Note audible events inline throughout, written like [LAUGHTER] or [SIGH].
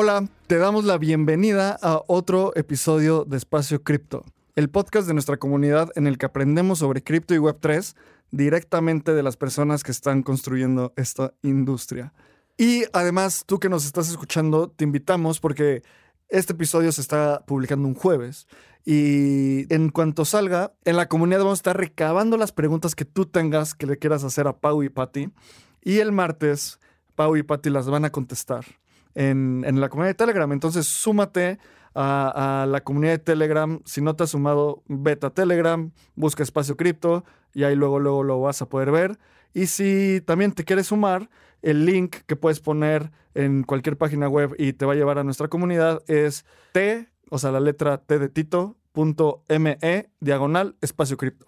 Hola, te damos la bienvenida a otro episodio de Espacio Cripto, el podcast de nuestra comunidad en el que aprendemos sobre cripto y Web3 directamente de las personas que están construyendo esta industria. Y además, tú que nos estás escuchando, te invitamos porque este episodio se está publicando un jueves y en cuanto salga, en la comunidad vamos a estar recabando las preguntas que tú tengas que le quieras hacer a Pau y Patty. Y el martes, Pau y Patty las van a contestar en, la comunidad de Telegram. Entonces, súmate a, a, la comunidad de Telegram. Si no te has sumado, vete a Telegram, busca Espacio Cripto y ahí luego, luego lo vas a poder ver. Y si también te quieres sumar, el link que puedes poner en cualquier página web y te va a llevar a nuestra comunidad es t, o sea, la letra t de Tito, punto me, diagonal, espacio cripto.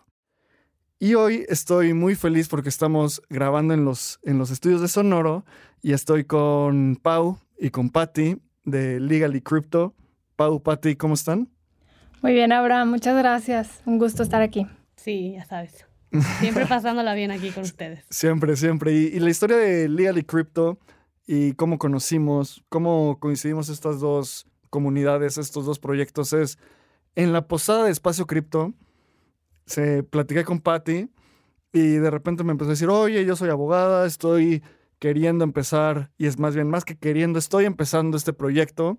Y hoy estoy muy feliz porque estamos grabando en los, en los estudios de Sonoro y estoy con Pau y con Patty de Legally Crypto. Pau, Patty, ¿cómo están? Muy bien, Abraham, muchas gracias. Un gusto estar aquí. Sí, ya sabes. Siempre pasándola bien aquí con [LAUGHS] ustedes. Siempre, siempre. Y, y, la historia de Legally Crypto y cómo conocimos, cómo coincidimos estas dos comunidades, estos dos proyectos es en la posada de Espacio Cripto. Se platiqué con Patty y de repente me empezó a decir, oye, yo soy abogada, estoy queriendo empezar, y es más bien más que queriendo, estoy empezando este proyecto.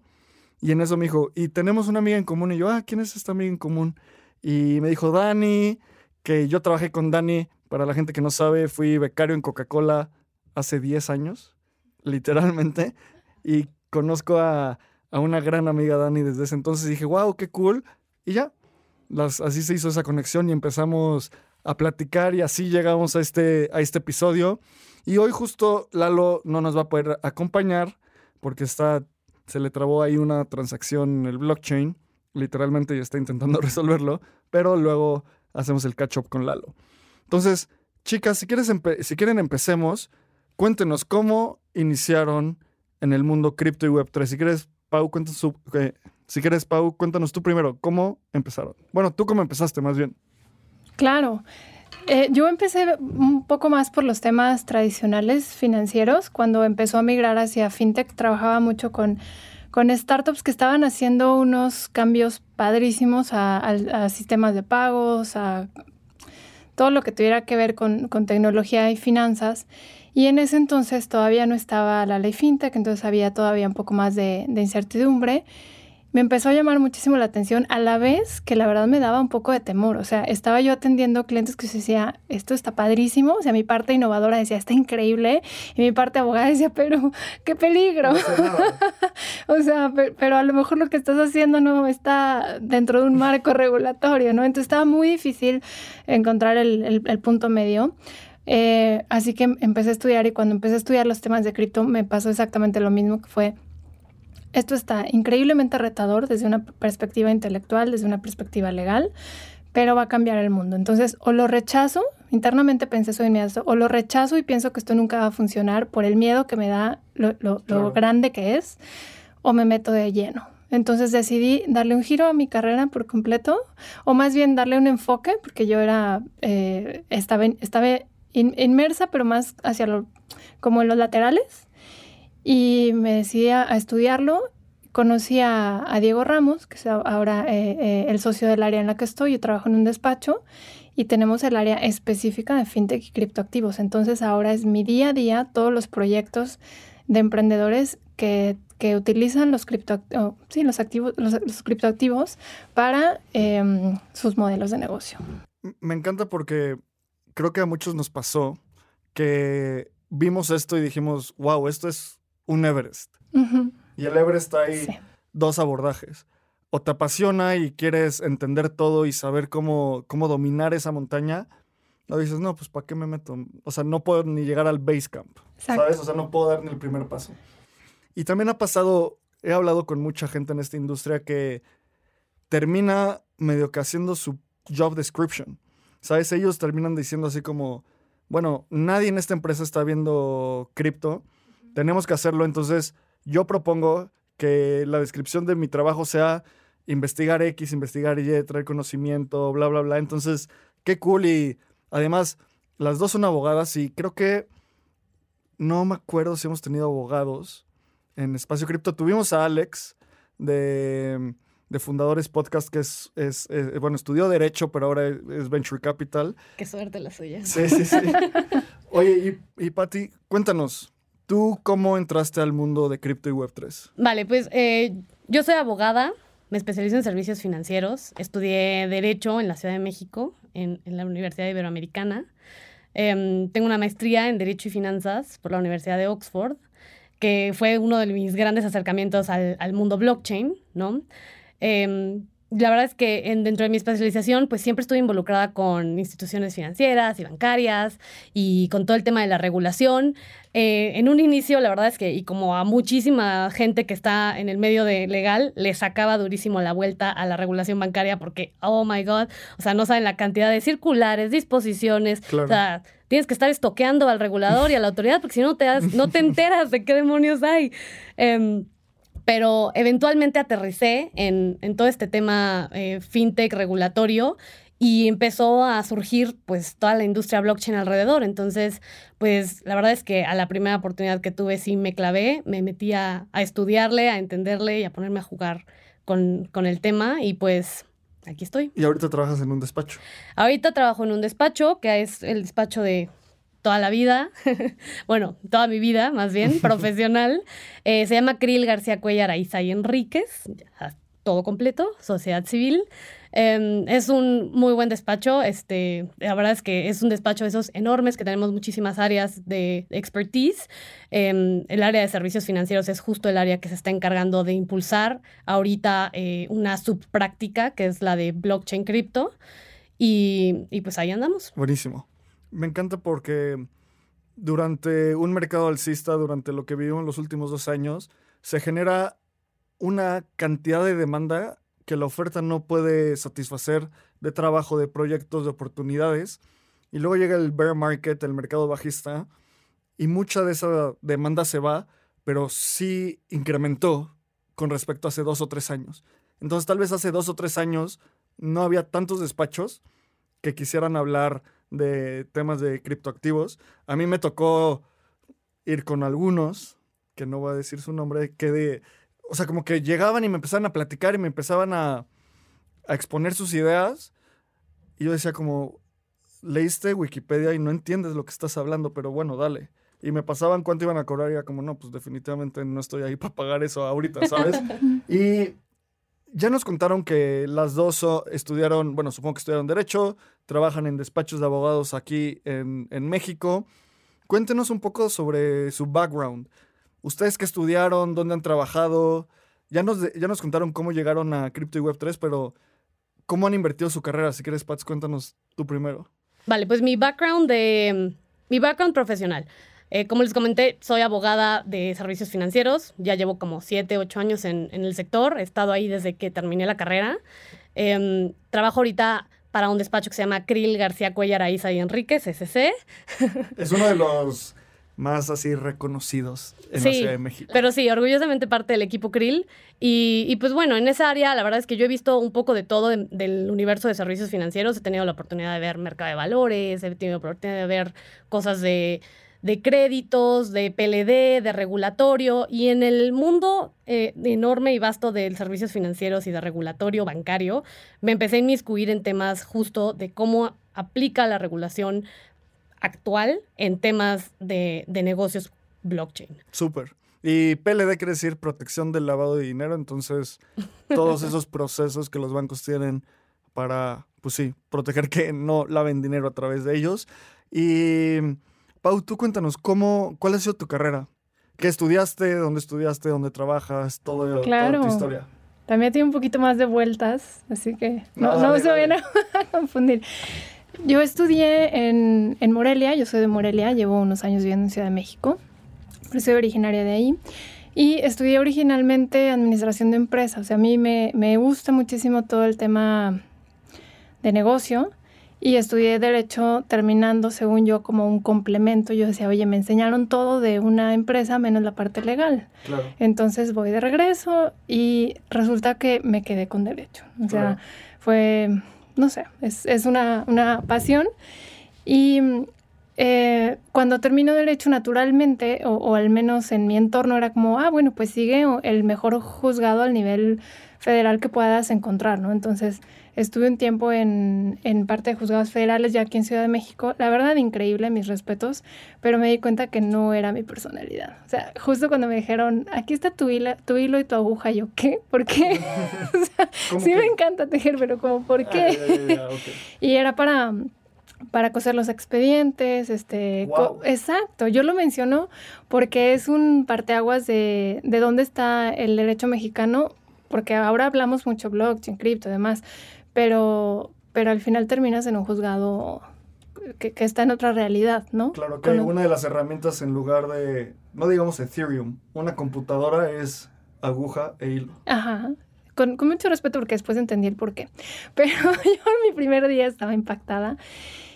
Y en eso me dijo, y tenemos una amiga en común. Y yo, ah, ¿quién es esta amiga en común? Y me dijo, Dani, que yo trabajé con Dani, para la gente que no sabe, fui becario en Coca-Cola hace 10 años, literalmente, y conozco a, a, una gran amiga Dani desde ese entonces. Dije, wow, qué cool. Y ya, las, así se hizo esa conexión y empezamos a platicar y así llegamos a este, a este episodio. Y hoy justo Lalo no nos va a poder acompañar porque está, se le trabó ahí una transacción en el blockchain, literalmente ya está intentando [LAUGHS] resolverlo, pero luego hacemos el catch up con Lalo. Entonces, chicas, si, quieres si quieren empecemos, cuéntenos cómo iniciaron en el mundo cripto y web3. Si quieres, Pau, cuéntanos, su, eh, si quieres, Pau, cuéntanos tú primero, ¿cómo empezaron? Bueno, tú cómo empezaste más bien. Claro. Eh, yo empecé un poco más por los temas tradicionales financieros. Cuando empezó a migrar hacia fintech, trabajaba mucho con, con startups que estaban haciendo unos cambios padrísimos a, a, sistemas de pagos, a todo lo que tuviera que ver con, con, tecnología y finanzas. Y en ese entonces todavía no estaba la ley fintech, entonces había todavía un poco más de incertidumbre me empezó a llamar muchísimo la atención a la vez que la verdad me daba un poco de temor. O sea, estaba yo atendiendo clientes que se decía, esto está padrísimo. O sea, mi parte innovadora decía, está increíble. Y mi parte abogada decía, pero qué peligro. No [LAUGHS] o sea, pero, pero, a lo mejor lo que estás haciendo no está dentro de un marco [LAUGHS] regulatorio, ¿no? Entonces estaba muy difícil encontrar el, el, el punto medio. Eh, así que empecé a estudiar y cuando empecé a estudiar los temas de cripto me pasó exactamente lo mismo que fue esto está increíblemente retador desde una perspectiva intelectual, desde una perspectiva legal, pero va a cambiar el mundo. Entonces, o lo rechazo, internamente pensé eso de inmediato, o lo rechazo y pienso que esto nunca va a funcionar por el miedo que me da lo, lo, claro. lo grande que es, o me meto de lleno. Entonces decidí darle un giro a mi carrera por completo, o más bien darle un enfoque, porque yo era, eh, estaba, estaba in, inmersa, pero más hacia lo, como en los laterales y me decidí a, estudiarlo. Conocí a, Diego Ramos, que es ahora eh, eh, el socio del área en la que estoy. Yo trabajo en un despacho y tenemos el área específica de fintech y criptoactivos. Entonces ahora es mi día a día todos los proyectos de emprendedores que, que utilizan los, cripto, sí, los, activos, los, criptoactivos para eh, sus modelos de negocio. Me encanta porque creo que a muchos nos pasó que vimos esto y dijimos, wow, esto es un Everest. Uh -huh. Y el Everest hay sí. dos abordajes. O te apasiona y quieres entender todo y saber cómo, cómo dominar esa montaña, o dices, no, pues ¿para qué me meto? O sea, no puedo ni llegar al base camp, Exacto. ¿sabes? O sea, no puedo dar ni el primer paso. Y también ha pasado, he hablado con mucha gente en esta industria que termina medio que haciendo su job description. ¿Sabes? Ellos terminan diciendo así como, bueno, nadie en esta empresa está viendo cripto, tenemos que hacerlo, entonces yo propongo que la descripción de mi trabajo sea investigar X, investigar Y, traer conocimiento, bla, bla, bla. Entonces, qué cool y además las dos son abogadas y creo que no me acuerdo si hemos tenido abogados en Espacio Cripto. Tuvimos a Alex de, de Fundadores Podcast, que es, es, bueno, estudió Derecho, pero ahora es Venture Capital. Qué suerte la suya. Sí, sí, sí. [LAUGHS] Oye, y, y Patti, cuéntanos, ¿tú cómo entraste al mundo de cripto y Web3? Vale, pues eh, yo soy abogada, me especializo en servicios financieros, estudié Derecho en la Ciudad de México, en, la Universidad Iberoamericana. Em, tengo una maestría en Derecho y Finanzas por la Universidad de Oxford, que fue uno de mis grandes acercamientos al, al mundo blockchain, ¿no? Em, la verdad es que en, dentro de mi especialización, pues siempre estuve involucrada con instituciones financieras y bancarias y con todo el tema de la regulación. Eh, en un inicio, la verdad es que, y como a muchísima gente que está en el medio de legal, le sacaba durísimo la vuelta a la regulación bancaria porque, oh my God, o sea, no saben la cantidad de circulares, disposiciones, Claro. o sea, tienes que estar estoqueando al regulador y a la autoridad porque si no te, das- no te [LAUGHS] enteras de qué demonios hay. Em, pero eventualmente aterricé en, en todo este tema eh, fintech regulatorio y empezó a surgir pues toda la industria blockchain alrededor. Entonces, pues la verdad es que a la primera oportunidad que tuve sí me clavé, me metí a, a estudiarle, a entenderle y a ponerme a jugar con, con el tema y pues aquí estoy. Y ahorita trabajas en un despacho. Ahorita trabajo en un despacho, que es el despacho de toda la vida, [LAUGHS] bueno, toda mi vida más bien, [LAUGHS] profesional. Eh, se llama Krill García Cuellar Aiza y Enríquez, ya, todo completo, sociedad civil. Eh, es un muy buen despacho, este, la verdad es que es un despacho de esos enormes que tenemos muchísimas áreas de expertise. Eh, el área de servicios financieros es justo el área que se está encargando de impulsar ahorita eh, una subpráctica que es la de blockchain cripto. Y, y pues ahí andamos. Buenísimo. Me encanta porque durante un mercado alcista, durante lo que vivimos los últimos dos años, se genera una cantidad de demanda que la oferta no puede satisfacer de trabajo, de proyectos, de oportunidades. Y luego llega el bear market, el mercado bajista, y mucha de esa demanda se va, pero sí incrementó con respecto a hace dos o tres años. Entonces tal vez hace dos o tres años no había tantos despachos que quisieran hablar de temas de criptoactivos. A mí me tocó ir con algunos, que no voy a decir su nombre, que de, o sea, como que llegaban y me empezaban a platicar y me empezaban a, a exponer sus ideas. Y yo decía como, leíste Wikipedia y no entiendes lo que estás hablando, pero bueno, dale. Y me pasaban cuánto iban a cobrar y era como, no, pues definitivamente no estoy ahí [LAUGHS] para pagar eso ahorita, ¿sabes? [LAUGHS] y ya nos contaron que las dos estudiaron, bueno, supongo que estudiaron Derecho, trabajan en despachos de abogados aquí en, México. Cuéntenos un poco sobre su background. ¿Ustedes qué estudiaron? ¿Dónde han trabajado? Ya nos, ya nos contaron cómo llegaron a Crypto y Web3, pero ¿cómo han invertido su carrera? Si quieres, Pats, cuéntanos tú primero. Vale, pues mi background de mi background profesional. Eh, como les comenté, soy abogada de servicios financieros. Ya llevo como 7, 8 años en, en el sector. He estado ahí desde que terminé la carrera. Em, trabajo ahorita para un despacho que se llama Krill García Cuellar Aiza y Enríquez, SC. [LAUGHS] Es uno de los más así reconocidos en la Sí, Ciudad de México. Pero sí, orgullosamente parte del equipo Krill. Y, y, pues bueno, en esa área la verdad es que yo he visto un poco de todo de- del universo de servicios financieros. He tenido la oportunidad de ver mercado de valores, he tenido la oportunidad de ver cosas de, de créditos, de PLD, de regulatorio. Y en el mundo eh, enorme y vasto de servicios financieros y de regulatorio bancario, me empecé a inmiscuir en temas justo de cómo aplica la regulación actual en temas de, de negocios blockchain. Súper. Y PLD quiere decir protección del lavado de dinero, entonces [LAUGHS] todos esos procesos que los bancos tienen para, pues sí, proteger que no laven dinero a través de ellos. Y Pau, tú cuéntanos, ¿cómo, ¿cuál ha sido tu carrera? ¿Qué estudiaste? ¿Dónde estudiaste? ¿Dónde trabajas? Todo, Claro. toda tu historia. También tiene un poquito más de vueltas, así que no, No, no se vayan a [LAUGHS] confundir. Yo estudié en, en Morelia, yo soy de Morelia, llevo unos años viviendo en Ciudad de México, pero soy originaria de ahí. Y estudié originalmente administración de empresas. O sea, a mí me, me gusta muchísimo todo el tema de negocio y estudié derecho terminando, según yo, como un complemento. Yo decía, oye, me enseñaron todo de una empresa menos la parte legal. Claro. Entonces voy de regreso y resulta que me quedé con derecho. O sea, Claro. fue, no sé, es, es una, una pasión. Y eh, cuando termino derecho, naturalmente, o, o al menos en mi entorno, era como, ah, bueno, pues sigue el mejor juzgado al nivel federal que puedas encontrar, ¿no? Entonces, estuve un tiempo en, en parte de juzgados federales ya aquí en Ciudad de México. La verdad, increíble, mis respetos, pero me di cuenta que no era mi personalidad. O sea, justo cuando me dijeron, aquí está tu hilo, tu hilo y tu aguja, yo, ¿qué? ¿Por qué? [LAUGHS] [LAUGHS] o sea, ¿Cómo sí que? me encanta tejer, pero como, ¿por qué? Ah, ya, ya, ya, ok. [LAUGHS] Y era para, para coser los expedientes, este... exacto, yo lo menciono porque es un parteaguas de, de dónde está el derecho mexicano, porque ahora hablamos mucho blockchain, cripto y demás, pero, pero al final terminas en un juzgado que, que está en otra realidad, ¿no? Claro que Con- una de las herramientas en lugar de, no digamos Ethereum, una computadora es aguja e hilo. Ajá. Con, con mucho respeto porque después entendí el por qué. [LAUGHS] Pero [LAUGHS] yo en mi primer día estaba impactada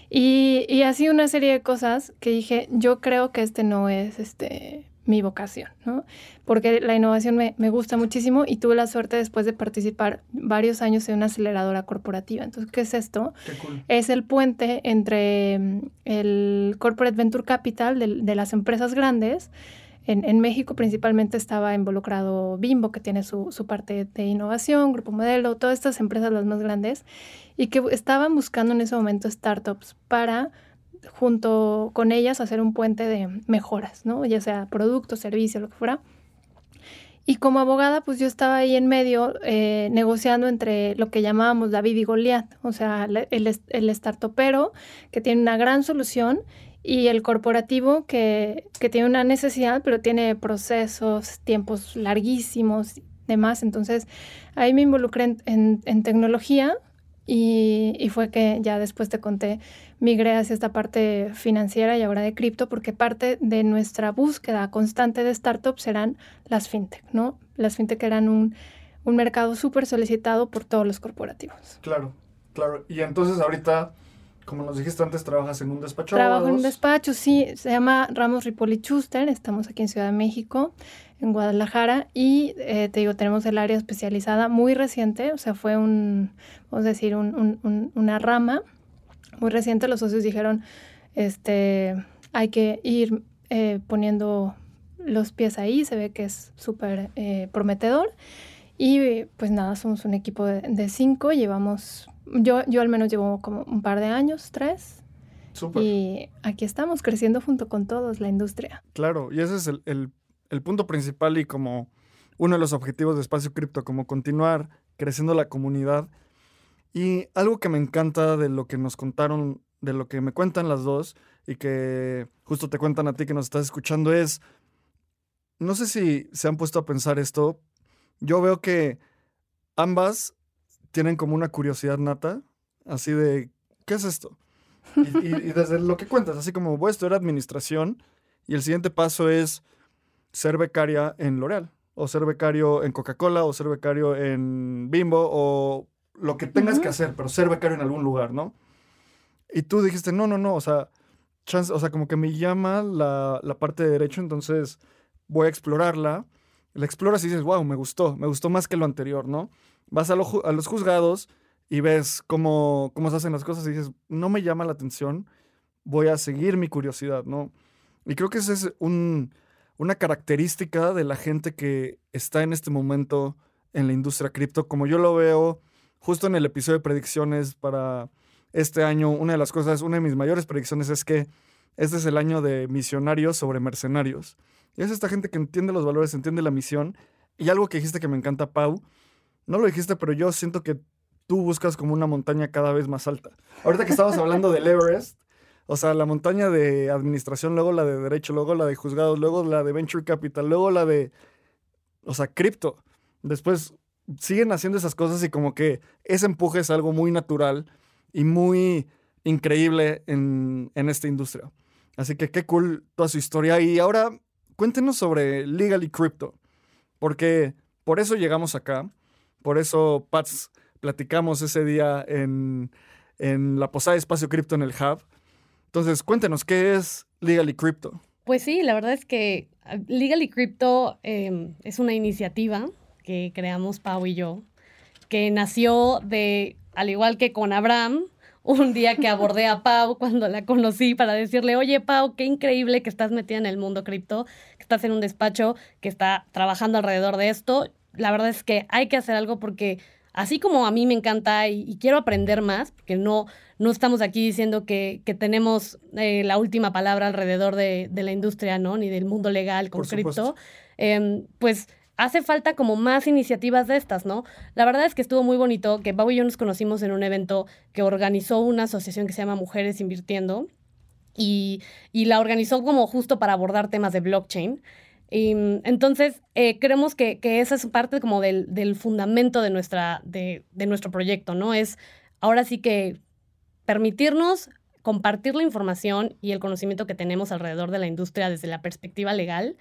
y, y así una serie de cosas que dije, yo creo que este no es este mi vocación, ¿no? Porque la innovación me, me gusta muchísimo y tuve la suerte después de participar varios años en una aceleradora corporativa. Entonces, ¿qué es esto? Qué cool. es el puente entre mm, el Corporate Venture Capital de, de las empresas grandes. En, en México principalmente estaba involucrado Bimbo, que tiene su, su parte de innovación, Grupo Modelo, todas estas empresas las más grandes, y que estaban buscando en ese momento startups para, junto con ellas, hacer un puente de mejoras, ¿no? Ya sea producto, servicio, lo que fuera. Y como abogada, pues yo estaba ahí en medio eh, negociando entre lo que llamábamos David y Goliat, o sea, el, el startupero que tiene una gran solución y el corporativo que, que tiene una necesidad, pero tiene procesos, tiempos larguísimos, demás. Entonces, ahí me involucré en- en tecnología y, fue que ya después te conté, migré hacia esta parte financiera y ahora de cripto, porque parte de nuestra búsqueda constante de startups eran las fintech, ¿no? Las fintech eran un, un mercado súper solicitado por todos los corporativos. Claro, claro. Y entonces ahorita, como nos dijiste antes, trabajas en un despacho. de Trabajo en un despacho, sí, se llama Ramos Ripoli Schuster, estamos aquí en Ciudad de México, en Guadalajara, y eh, te digo, tenemos el área especializada muy reciente, o sea, fue un, vamos a decir, un- un- un- una rama muy reciente. Los socios dijeron, este, hay que ir eh, poniendo los pies ahí, se ve que es súper eh, prometedor. Y pues nada, somos un equipo de, de cinco, llevamos, yo, yo al menos llevo como un par de años, tres, Súper. y aquí estamos creciendo junto con todos, la industria. Claro, y ese es el, el- el punto principal y como uno de los objetivos de Espacio Cripto, como continuar creciendo la comunidad. Y algo que me encanta de lo que nos contaron, de lo que me cuentan las dos y que justo te cuentan a ti que nos estás escuchando es, no sé si se han puesto a pensar esto, yo veo que ambas tienen como una curiosidad nata, así de, ¿qué es esto? [LAUGHS] Y, y- y desde lo que cuentas, así como voy a estudiar administración y el siguiente paso es ser becaria en L'Oreal, o ser becario en Coca-Cola, o ser becario en Bimbo, o lo que tengas que hacer, pero ser becario en algún lugar, ¿no? Y tú dijiste, no, no, no, o sea, chance- o sea como que me llama la, la parte de derecho, entonces voy a explorarla. La exploras y dices, wow, me gustó, me gustó más que lo anterior, ¿no? Vas a, lo a los juzgados y ves cómo, cómo se hacen las cosas y dices, no me llama la atención, voy a seguir mi curiosidad, ¿no? Y creo que esa es un, una característica de la gente que está en este momento en la industria cripto. Como yo lo veo justo en el episodio de predicciones para este año, una de las cosas, una de mis mayores predicciones es que este es el año de misionarios sobre mercenarios. Y es esta gente que entiende los valores, entiende la misión. Y algo que dijiste que me encanta, Pau, no lo dijiste, pero yo siento que tú buscas como una montaña cada vez más alta. Ahorita que estamos hablando del Everest, o sea, la montaña de administración, luego la de derecho, luego la de juzgados, luego la de venture capital, luego la de, o sea, cripto. Después siguen haciendo esas cosas y como que ese empuje es algo muy natural y muy increíble en, en esta industria. Así que qué cool toda su historia. Y ahora cuéntenos sobre Legally Crypto. porque por eso llegamos acá, por eso, Pats, platicamos ese día en, en la posada de Espacio Cripto en el Hub. Entonces, cuéntenos, ¿qué es Legally Crypto? Pues sí, la verdad es que ah, Legally Crypto em, es una iniciativa que creamos Pau y yo, que nació de, al igual que con Abraham, [LAUGHS] un día que abordé a Pau cuando la conocí para decirle, oye Pau, qué increíble que estás metida en el mundo cripto, que estás en un despacho que está trabajando alrededor de esto. La verdad es que hay que hacer algo porque así como a mí me encanta y, quiero aprender más, porque no, no estamos aquí diciendo que, tenemos eh, la última palabra alrededor de, la industria, ¿no? Ni del mundo legal con cripto, em, pues hace falta como más iniciativas de estas, ¿no? La verdad es que estuvo muy bonito que Pau y yo nos conocimos en un evento que organizó una asociación que se llama Mujeres Invirtiendo y, la organizó como justo para abordar temas de blockchain. Y, entonces, eh, creemos que, esa es parte como del, fundamento de, nuestra, de, de nuestro proyecto, ¿no? Es ahora sí que permitirnos compartir la información y el conocimiento que tenemos alrededor de la industria desde la perspectiva legal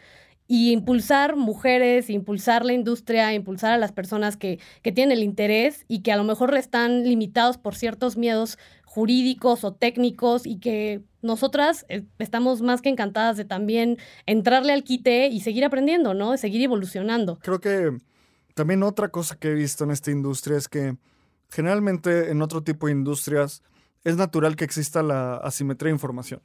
y impulsar mujeres, impulsar la industria, impulsar a las personas que, que, tienen el interés y que a lo mejor están limitados por ciertos miedos jurídicos o técnicos y que nosotras eh, estamos más que encantadas de también entrarle al quite y seguir aprendiendo, ¿no? Seguir evolucionando. Creo que también otra cosa que he visto en esta industria es que generalmente en otro tipo de industrias es natural que exista la asimetría de información.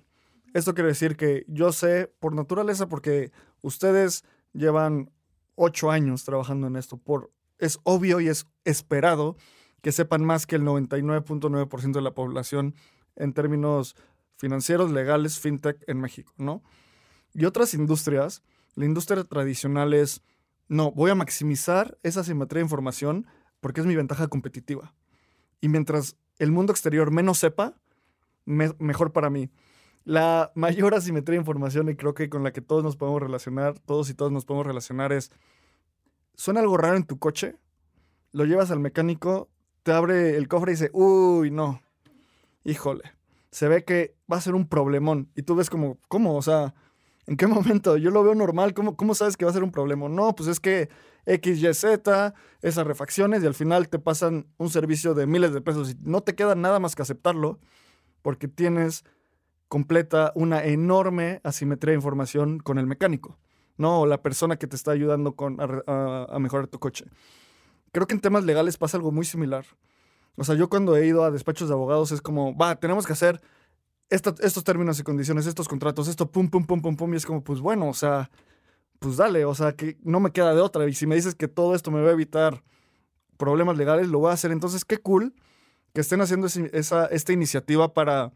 Esto quiere decir que yo sé por naturaleza, porque ustedes llevan ocho años trabajando en esto, por, es obvio y es esperado que sepan más que el 99.9% de la población en términos financieros, legales, fintech en México, ¿no? Y otras industrias, la industria tradicional es, no, voy a maximizar esa simetría de información porque es mi ventaja competitiva. Y mientras el mundo exterior menos sepa, mejor para mí la mayor asimetría de información y creo que con la que todos nos podemos relacionar, todos y todas nos podemos relacionar es, suena algo raro en tu coche, lo llevas al mecánico, te abre el cofre y dice, uy, no, híjole, se ve que va a ser un problemón. Y tú ves como, ¿cómo? O sea, ¿en qué [LAUGHS] momento? Yo lo veo normal, ¿cómo, cómo sabes que va a ser un problema? No, pues es que X, Y, Z, esas refacciones y al final te pasan un servicio de miles de pesos y no te queda nada más que aceptarlo porque tienes completa una enorme asimetría de información con el mecánico, ¿no? O la persona que te está ayudando con, a, mejorar tu coche. Creo que en temas legales pasa algo muy similar. O sea, yo cuando he ido a despachos de abogados es como, va, tenemos que hacer estos términos y condiciones, estos contratos, esto, pum, pum, pum, pum, pum, y es como, pues bueno, o sea, pues dale, o sea, que no me queda de otra. Y si me dices que todo esto me va a evitar problemas legales, lo voy a hacer. Entonces, qué cool que estén haciendo esa, esta iniciativa para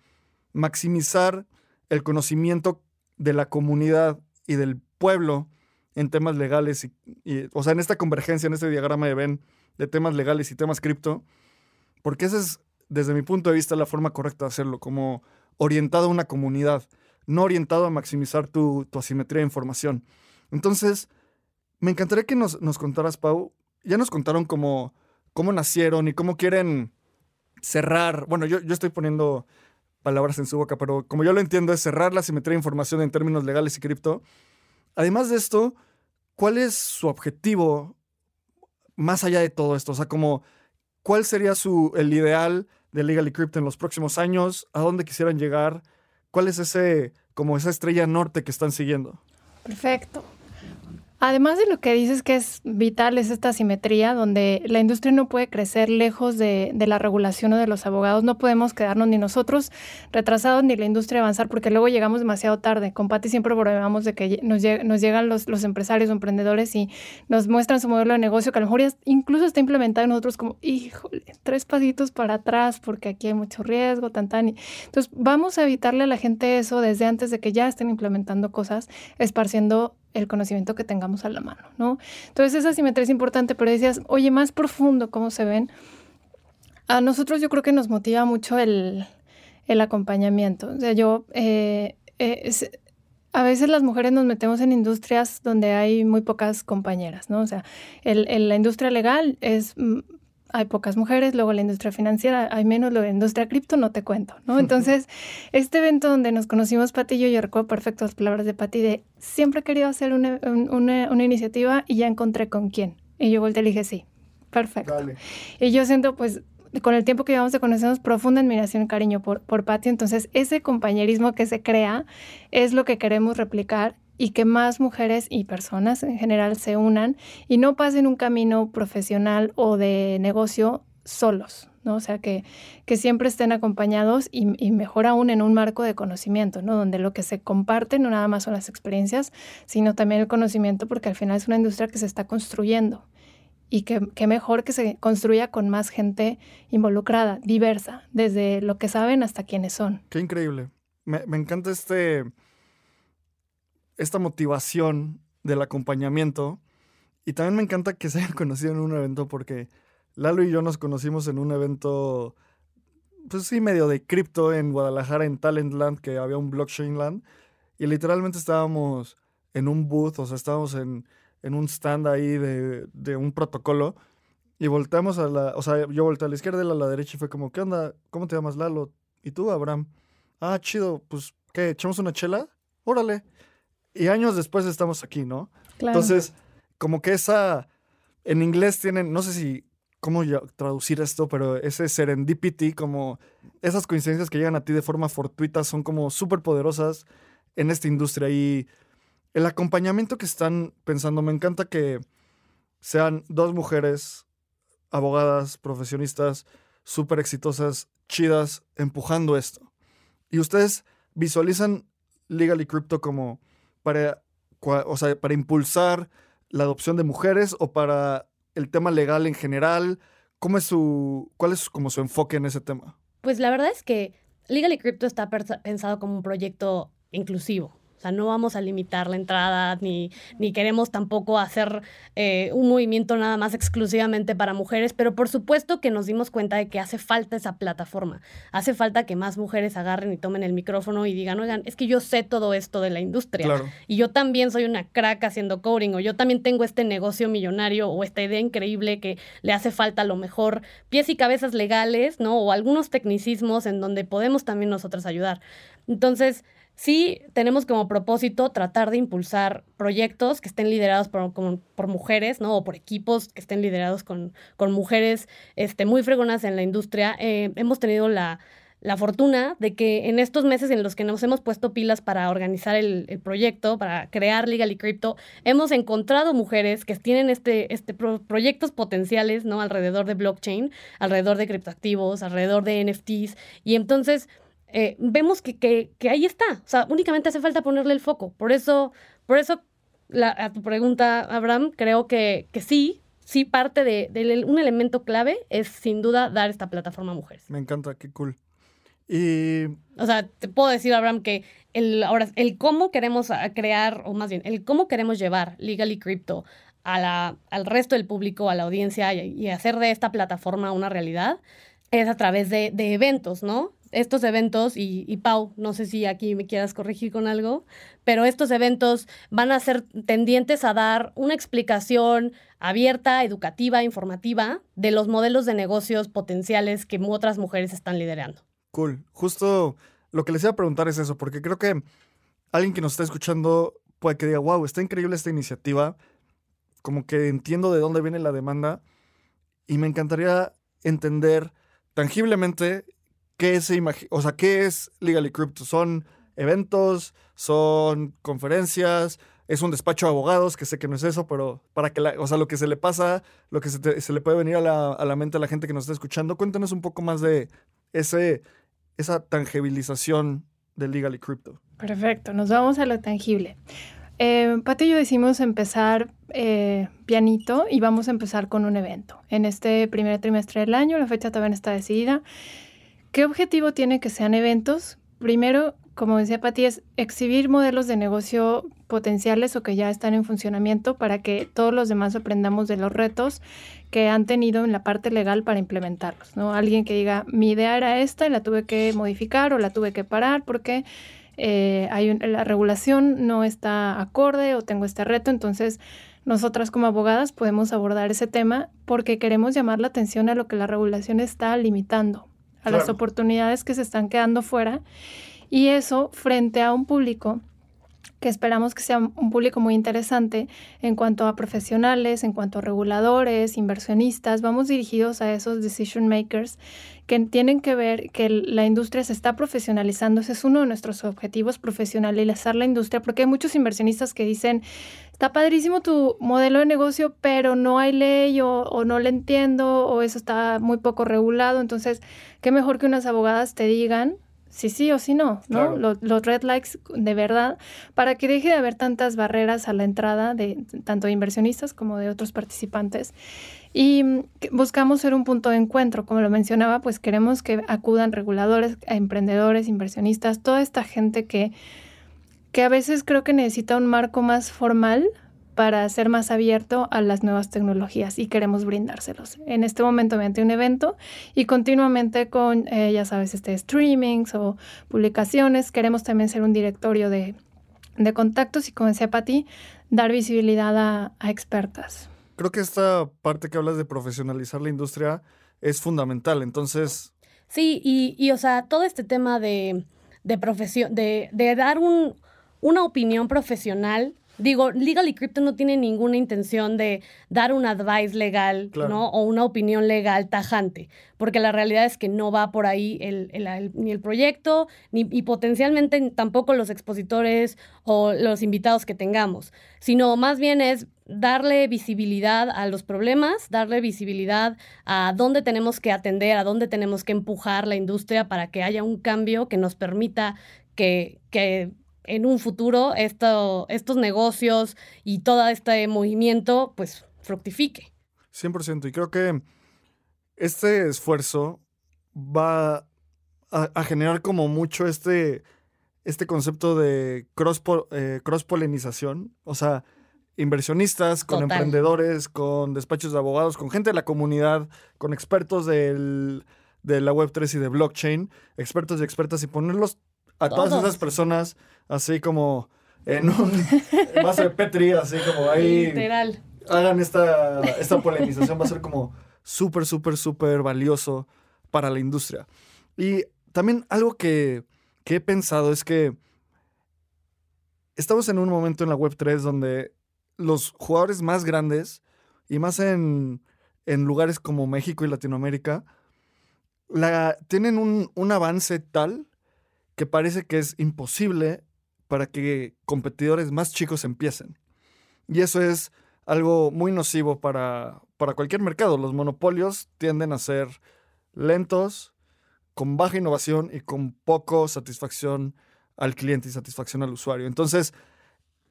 maximizar el conocimiento de la comunidad y del pueblo en temas legales, y, o sea, en esta convergencia, en este diagrama de Venn de temas legales y temas cripto, porque esa es, desde mi punto de vista, la forma correcta de hacerlo, como orientado a una comunidad, no orientado a maximizar tu, asimetría de información. Entonces, me encantaría que nos, nos contaras, Pau, ya nos contaron cómo, cómo nacieron y cómo quieren cerrar, bueno, yo, yo estoy poniendo palabras en su boca, pero como yo lo entiendo es cerrar la simetría información en términos legales y cripto. Además de esto, ¿cuál es su objetivo más allá de todo esto? O sea, como, ¿cuál sería su, el ideal de Legal y Crypto en los próximos años? ¿A dónde quisieran llegar? ¿Cuál es ese, como esa estrella norte que están siguiendo? Perfecto. Además de lo que dices que es vital, es esta simetría donde la industria no puede crecer lejos de, la regulación o de los abogados. No podemos quedarnos ni nosotros retrasados ni la industria avanzar porque luego llegamos demasiado tarde. Con Pati siempre bromeamos de que nos, llegan los, empresarios o emprendedores y nos muestran su modelo de negocio que a lo mejor incluso está implementado nosotros como, híjole, tres pasitos para atrás porque aquí hay mucho riesgo, tan, tan. Entonces vamos a evitarle a la gente eso desde antes de que ya estén implementando cosas, esparciendo el conocimiento que tengamos a la mano, ¿no? Entonces esa simetría es importante, pero decías, oye, más profundo, ¿cómo se ven? A nosotros yo creo que nos motiva mucho el, acompañamiento. O sea, yo, eh, eh, a veces las mujeres nos metemos en industrias donde hay muy pocas compañeras, ¿no? O sea, el, la industria legal es mm, hay pocas mujeres, luego la industria financiera hay menos, luego la industria cripto no te cuento, ¿no? Entonces, [LAUGHS] este evento donde nos conocimos Pati y yo, yo recuerdo perfecto las palabras de Pati de siempre he querido hacer una, una, una iniciativa y ya encontré con quién. Y yo volteé y dije, sí, perfecto. Y yo siento, pues, con el tiempo que llevamos de conocernos, profunda admiración y cariño por, por Pati. Entonces, ese compañerismo que se crea es lo que queremos replicar y que más mujeres y personas en general se unan y no pasen un camino profesional o de negocio solos, ¿no? O sea, que, que siempre estén acompañados y, y, mejor aún en un marco de conocimiento, ¿no? Donde lo que se comparte no nada más son las experiencias, sino también el conocimiento, porque al final es una industria que se está construyendo y que, que, mejor que se construya con más gente involucrada, diversa, desde lo que saben hasta quienes son. Qué increíble. Me, me encanta este, esta motivación del acompañamiento y también me encanta que se hayan [LAUGHS] conocido en un evento porque Lalo y yo nos conocimos en un evento, pues sí, medio de cripto en Guadalajara, en Talentland, que había un blockchain land y literalmente estábamos en un booth, o sea, estábamos en en un stand ahí de, de, un protocolo y volteamos a la, o sea, yo volteé a la izquierda y a la derecha y fue como, ¿qué onda? ¿Cómo te llamas, Lalo? ¿Y tú, Abraham? Ah, chido, pues, ¿qué? ¿Echamos una chela? Órale. Y años después estamos aquí, ¿no? Claro. Entonces, como que esa, en inglés tienen, no sé si, cómo traducir esto, pero ese serendipity, como esas coincidencias que llegan a ti de forma fortuita son como súper poderosas en esta industria y el acompañamiento que están pensando, me encanta que sean dos mujeres, abogadas, profesionistas, súper exitosas, chidas, empujando esto. Y ustedes visualizan Legally Crypto como para, o sea, para impulsar la adopción de mujeres o para el tema legal en general. ¿Cómo es su, ¿Cuál es como su enfoque en ese tema? Pues la verdad es que Legally Crypto está pensado como un proyecto inclusivo sea, no vamos a limitar la entrada ni, ni queremos tampoco hacer eh, un movimiento nada más exclusivamente para mujeres, pero por supuesto que nos dimos cuenta de que hace falta esa plataforma. Hace falta que más mujeres agarren y tomen el micrófono y digan, oigan, es que yo sé todo esto de la industria claro. y yo también soy una crack haciendo coding o yo también tengo este negocio millonario o esta idea increíble que le hace falta a lo mejor pies y cabezas legales, ¿no? O algunos tecnicismos en donde podemos también nosotros ayudar. Entonces, sí tenemos como propósito tratar de impulsar proyectos que estén liderados por, por mujeres, ¿no? O por equipos que estén liderados con, con mujeres este, muy fregonas en la industria. Eh, hemos tenido la, la, fortuna de que en estos meses en los que nos hemos puesto pilas para organizar el, el proyecto, para crear Legal y Crypto, hemos encontrado mujeres que tienen este, este pro, proyectos potenciales, ¿no? Alrededor de blockchain, alrededor de criptoactivos, alrededor de NFTs. Y entonces eh, vemos que, que, que, ahí está. O sea, únicamente hace falta ponerle el foco. Por eso, por eso la, a tu pregunta, Abraham, creo que, que sí, sí parte de, de, un elemento clave es sin duda dar esta plataforma a mujeres. Me encanta, qué cool. Y... O sea, te puedo decir, Abraham, que el, ahora, el cómo queremos crear, o más bien, el cómo queremos llevar Legally Crypto a la, al resto del público, a la audiencia y, y hacer de esta plataforma una realidad es a través de, de eventos, ¿no? Estos eventos, y, y, Pau, no sé si aquí me quieras corregir con algo, pero estos eventos van a ser tendientes a dar una explicación abierta, educativa, informativa de los modelos de negocios potenciales que otras mujeres están liderando. Cool. Justo lo que les iba a preguntar es eso, porque creo que alguien que nos está escuchando puede que diga, wow, está increíble esta iniciativa, como que entiendo de dónde viene la demanda y me encantaría entender tangiblemente ¿qué es, o sea, ¿qué es Legally Crypto? ¿Son eventos? ¿Son conferencias? ¿Es un despacho de abogados? Que sé que no es eso, pero para que, la, o sea, lo que se le pasa, lo que se, te, se le puede venir a la, a la, mente a la gente que nos está escuchando, cuéntanos un poco más de ese, esa tangibilización de Legally Crypto. Perfecto, nos vamos a lo tangible. Eh, y yo decimos empezar eh, pianito y vamos a empezar con un evento. En este primer trimestre del año, la fecha todavía no está decidida. ¿Qué objetivo tiene que sean eventos? Primero, como decía Pati, es exhibir modelos de negocio potenciales o que ya están en funcionamiento para que todos los demás aprendamos de los retos que han tenido en la parte legal para implementarlos. ¿no? Alguien que diga, mi idea era esta y la tuve que modificar o la tuve que parar porque eh, hay un, la regulación no está acorde o tengo este reto, entonces nosotras como abogadas podemos abordar ese tema porque queremos llamar la atención a lo que la regulación está limitando, a las oportunidades que se están quedando fuera y eso frente a un público que esperamos que sea un público muy interesante en cuanto a profesionales, en cuanto a reguladores, inversionistas. Vamos dirigidos a esos decision makers que tienen que ver que la industria se está profesionalizando. Ese es uno de nuestros objetivos, profesionalizar la industria, porque hay muchos inversionistas que dicen, está padrísimo tu modelo de negocio, pero no hay ley o, o no le entiendo o eso está muy poco regulado. Entonces, qué mejor que unas abogadas te digan si sí o si no, ¿no? Los, red lights de verdad, para que deje de haber tantas barreras a la entrada de tanto de inversionistas como de otros participantes. Y mm, buscamos ser un punto de encuentro, como lo mencionaba, pues queremos que acudan reguladores, emprendedores, inversionistas, toda esta gente que, que a veces creo que necesita un marco más formal para ser más abierto a las nuevas tecnologías y queremos brindárselos. En este momento mediante un evento y continuamente con, eh, ya sabes, este streamings o publicaciones. Queremos también ser un directorio de, contactos y, como decía Pati, dar visibilidad a, expertas. Creo que esta parte que hablas de profesionalizar la industria es fundamental. Entonces... Sí, y, y o sea, todo este tema de, de profesión, de, de dar un, una opinión profesional Digo, Legal y Crypto no tiene ninguna intención de dar un advice legal, ¿no? O una opinión legal tajante, porque la realidad es que no va por ahí el, ni el proyecto, ni y potencialmente tampoco los expositores o los invitados que tengamos, sino más bien es darle visibilidad a los problemas, darle visibilidad a dónde tenemos que atender, a dónde tenemos que empujar la industria para que haya un cambio que nos permita que, que en un futuro esto, estos negocios y todo este movimiento pues fructifique. 100%. Y creo que este esfuerzo va a, generar como mucho este, este concepto de cross, eh, cross polinización. O sea, inversionistas, con emprendedores, con despachos de abogados, con gente de la comunidad, con expertos del, de la Web3 y de blockchain, expertos y expertas, y ponerlos a todas esas personas así como en [LAUGHS] un vaso de Petri, así como ahí. Literal. Hagan esta, esta polinización, va a ser como súper, súper, súper valioso para la industria. Y también algo que, que he pensado es que estamos en un momento en la Web3 donde los jugadores más grandes, y más en, en lugares como México y Latinoamérica, la, tienen un, un avance tal que parece que es imposible para que competidores más chicos empiecen. Y eso es algo muy nocivo para, para cualquier mercado. Los monopolios tienden a ser lentos, con baja innovación y con poco satisfacción al cliente y satisfacción al usuario. Entonces,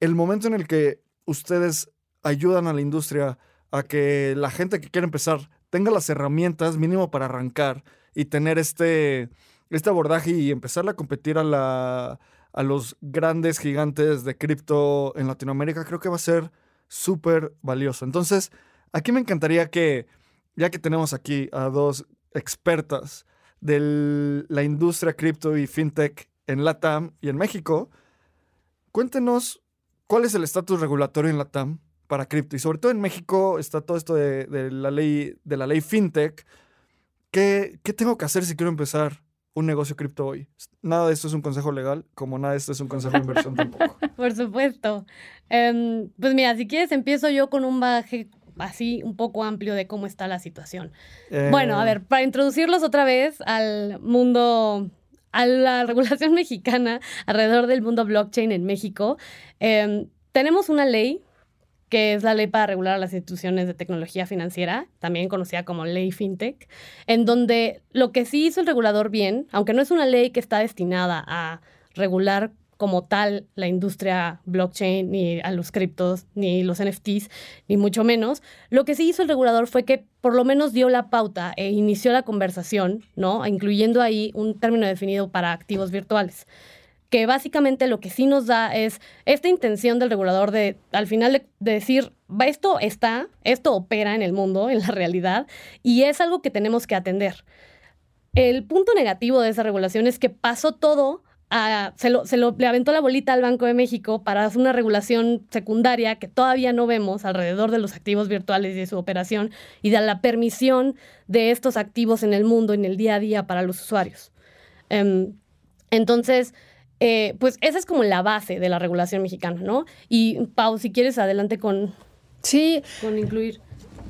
el momento en el que ustedes ayudan a la industria a que la gente que quiere empezar tenga las herramientas mínimo para arrancar y tener este, este abordaje y empezar a competir a, la, a los grandes gigantes de cripto en Latinoamérica, creo que va a ser súper valioso. Entonces, aquí me encantaría que, ya que tenemos aquí a dos expertas de la industria cripto y fintech en LATAM y en México, cuéntenos cuál es el estatus regulatorio en LATAM para cripto. Y sobre todo en México está todo esto de, la, ley, de la ley fintech. ¿Qué, ¿Qué tengo que hacer si quiero empezar un negocio cripto hoy. Nada de esto es un consejo legal, como nada de esto es un consejo de inversión tampoco. [LAUGHS] Por supuesto. Em, pues mira, si quieres empiezo yo con un baje así un poco amplio de cómo está la situación. Bueno, a eh. ver, para introducirlos otra vez al mundo, a la [LAUGHS] regulación mexicana alrededor del mundo blockchain en México, em, tenemos una ley que es la ley para regular las instituciones de tecnología financiera, también conocida como ley FinTech, en donde lo que sí hizo el regulador bien, aunque no es una ley que está destinada a regular como tal la industria blockchain, ni a los criptos, ni los NFTs, ni mucho menos. Lo que sí hizo el regulador fue que por lo menos dio la pauta e inició la conversación, ¿no? Incluyendo ahí un término definido para activos virtuales que básicamente lo que sí nos da es esta intención del regulador de, al final, de, decir, esto está, esto opera en el mundo, en la realidad, y es algo que tenemos que atender. El punto negativo de esa regulación es que pasó todo se, lo, se lo, le aventó la bolita al Banco de México para hacer una regulación secundaria que todavía no vemos alrededor de los activos virtuales y de su operación y de la permisión de estos activos en el mundo, en el día a día para los usuarios. Em, entonces, eh, pues esa es como la base de la regulación mexicana, ¿no? Y Pau, si quieres, adelante con, sí. con incluir.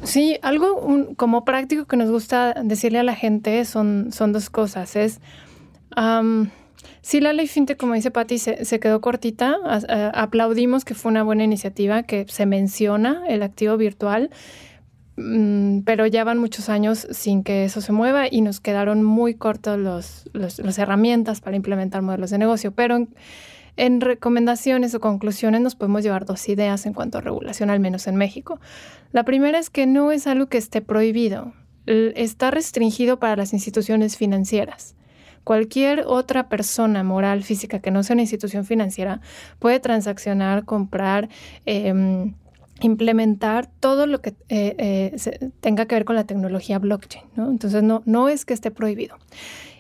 Sí, algo como práctico que nos gusta decirle a la gente son, son dos cosas. Es, sí, la ley FinTech, como dice Patti, se, quedó cortita. aplaudimos que fue una buena iniciativa, que se menciona el activo virtual, pero ya van muchos años sin que eso se mueva y nos quedaron muy cortos los, las herramientas para implementar modelos de negocio. Pero en recomendaciones o conclusiones nos podemos llevar dos ideas en cuanto a regulación, al menos en México. La primera es que no es algo que esté prohibido, está restringido para las instituciones financieras. Cualquier otra persona moral, física que no sea una institución financiera puede transaccionar, comprar, em, implementar todo lo que eh, eh, tenga que ver con la tecnología blockchain. Entonces no, no es que esté prohibido.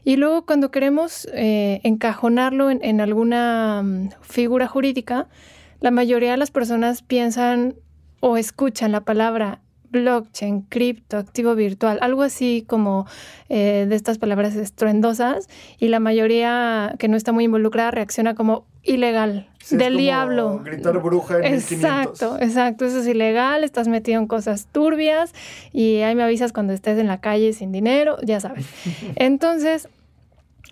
Y luego cuando queremos eh, encajonarlo en, alguna mm, figura jurídica, la mayoría de las personas piensan o escuchan la palabra blockchain, cripto, activo virtual, algo así como de estas palabras estruendosas y la mayoría que no está muy involucrada reacciona como ilegal, del diablo. Gritar bruja en Exacto, exacto, eso es ilegal, estás metido en cosas turbias y ahí me avisas cuando estés en la calle sin dinero, ya sabes. [LAUGHS] Entonces,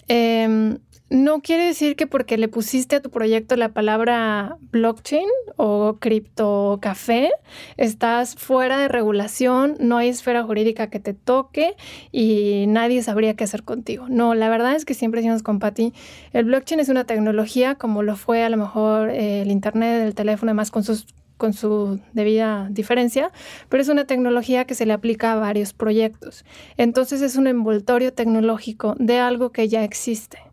eh, no quiere decir que porque le pusiste a tu proyecto la palabra blockchain o criptocafé, estás fuera de regulación, no hay esfera jurídica que te toque y nadie sabría qué hacer contigo. No, la verdad es que siempre decimos con Pati, el blockchain es una tecnología como lo fue a lo mejor eh, el internet, el teléfono, además con sus con su debida diferencia, pero es una tecnología que se le aplica a varios proyectos. Entonces es un envoltorio tecnológico de algo que ya existe.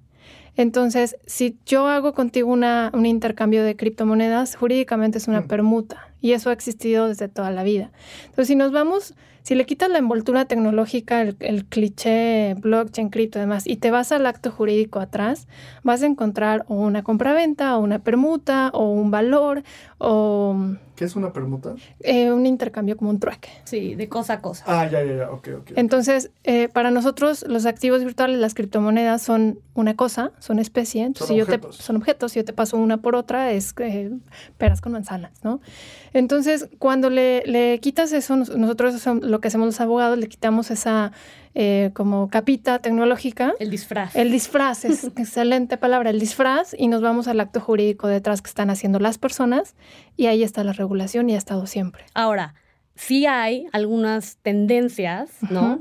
Entonces, si yo hago contigo una, un intercambio de criptomonedas, jurídicamente es una permuta y eso ha existido desde toda la vida. Entonces, si nos vamos si le quitas la envoltura tecnológica, el, cliché blockchain, cripto y demás, y te vas al acto jurídico atrás, vas a encontrar o una compraventa, o una permuta, o un valor, o... ¿Qué es una permuta? Eh, un intercambio como un trueque. Sí, de cosa a cosa. Ah, ya, ya, ya, ok, ok. Entonces, eh, para nosotros los activos virtuales, las criptomonedas son una cosa, son especie. Entonces, son, si objetos. Yo te, son objetos. Si yo te paso una por otra, es eh, peras con manzanas, ¿no? Entonces, cuando le, le quitas eso, nosotros lo lo que hacemos los abogados, le quitamos esa eh, como capita tecnológica. El disfraz. El disfraz, es [LAUGHS] excelente palabra, el disfraz, y nos vamos al acto jurídico detrás que están haciendo las personas, y ahí está la regulación y ha estado siempre. Ahora, sí hay algunas tendencias, ¿no?